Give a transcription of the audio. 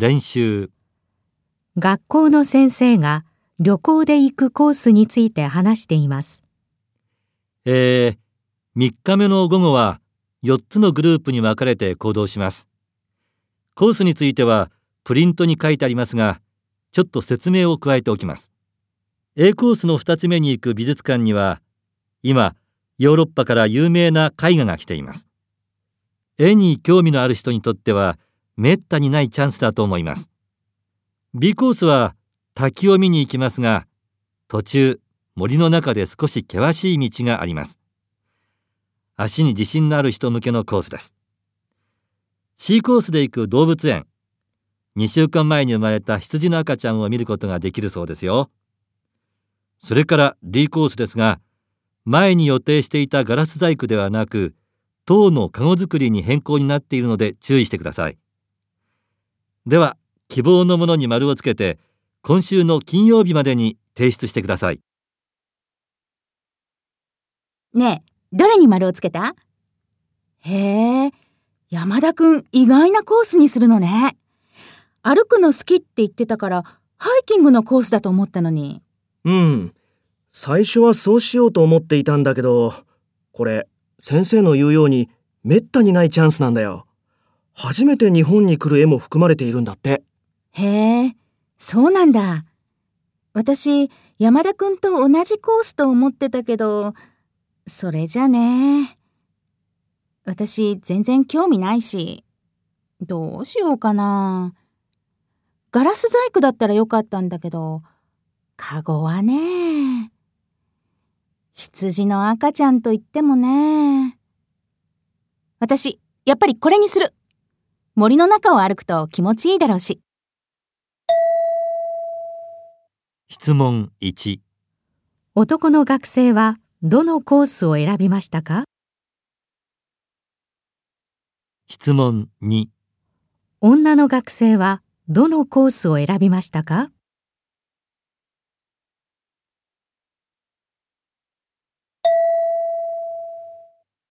練習学校の先生が旅行で行くコースについて話しています。えー、3日目の午後は4つのグループに分かれて行動します。コースについてはプリントに書いてありますが、ちょっと説明を加えておきます。A コースの2つ目に行く美術館には、今、ヨーロッパから有名な絵画が来ています。絵に興味のある人にとっては、めったにないチャンスだと思います。B コースは滝を見に行きますが、途中、森の中で少し険しい道があります。足に自信のある人向けのコースです。C コースで行く動物園。2週間前に生まれた羊の赤ちゃんを見ることができるそうですよ。それから D コースですが、前に予定していたガラス細工ではなく、塔の籠作りに変更になっているので注意してください。では、希望のものに丸をつけて、今週の金曜日までに提出してください。ねえ、どれに丸をつけた？へえ、山田くん意外なコースにするのね。歩くの好きって言ってたから、ハイキングのコースだと思ったのに。うん。最初はそうしようと思っていたんだけど、これ、先生の言うように、めったにないチャンスなんだよ。初めて日本に来る絵も含まれているんだって。へえ、そうなんだ。私、山田くんと同じコースと思ってたけど、それじゃね。私、全然興味ないし。どうしようかな。ガラス細工だったらよかったんだけど、カゴはね。羊の赤ちゃんと言ってもね。私、やっぱりこれにする。森の中を歩くと気持ちいいだろうし。質問1、男の学生はどのコースを選びましたか？質問2、女の学生はどのコースを選びましたか？